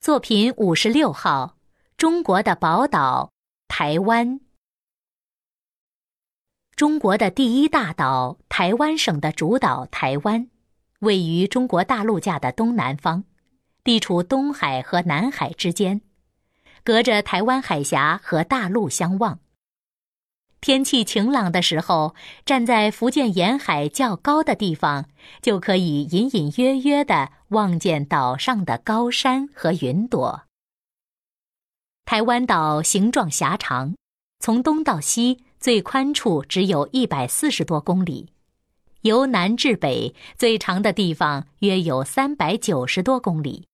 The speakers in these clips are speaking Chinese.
作品五十六号：中国的宝岛——台湾。中国的第一大岛台湾省的主岛台湾，位于中国大陆架的东南方，地处东海和南海之间，隔着台湾海峡和大陆相望。天气晴朗的时候，站在福建沿海较高的地方，就可以隐隐约约地望见岛上的高山和云朵。台湾岛形状狭长，从东到西最宽处只有一百四十多公里，由南至北最长的地方约有三百九十多公里，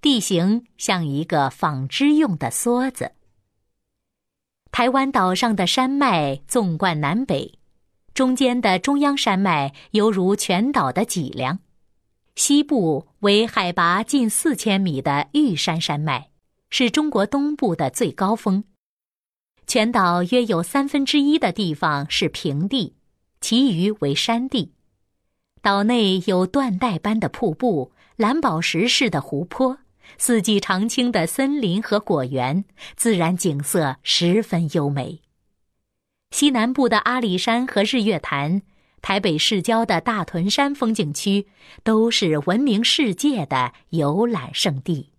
地形像一个纺织用的梭子。台湾岛上的山脉纵贯南北，中间的中央山脉犹如全岛的脊梁，西部为海拔近四千米的玉山山脉，是中国东部的最高峰。全岛约有三分之一的地方是平地，其余为山地。岛内有缎带般的瀑布、蓝宝石似的湖泊。四季常青的森林和果园，自然景色十分优美。西南部的阿里山和日月潭，台北市郊的大屯山风景区，都是闻名世界的游览胜地。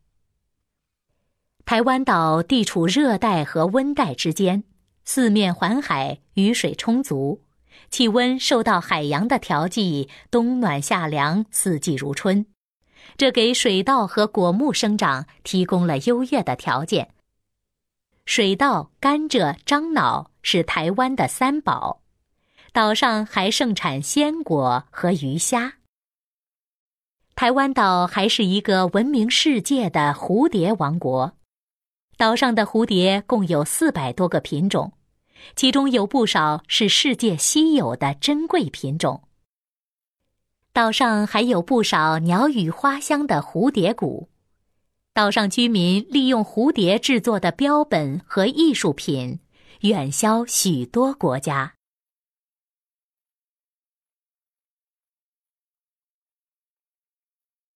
台湾岛地处热带和温带之间，四面环海，雨水充足，气温受到海洋的调剂，冬暖夏凉，四季如春。这给水稻和果木生长提供了优越的条件。水稻、甘蔗、樟脑是台湾的三宝，岛上还盛产鲜果和鱼虾。台湾岛还是一个闻名世界的蝴蝶王国，岛上的蝴蝶共有四百多个品种，其中有不少是世界稀有的珍贵品种。岛上还有不少鸟语花香的蝴蝶谷，岛上居民利用蝴蝶制作的标本和艺术品，远销许多国家。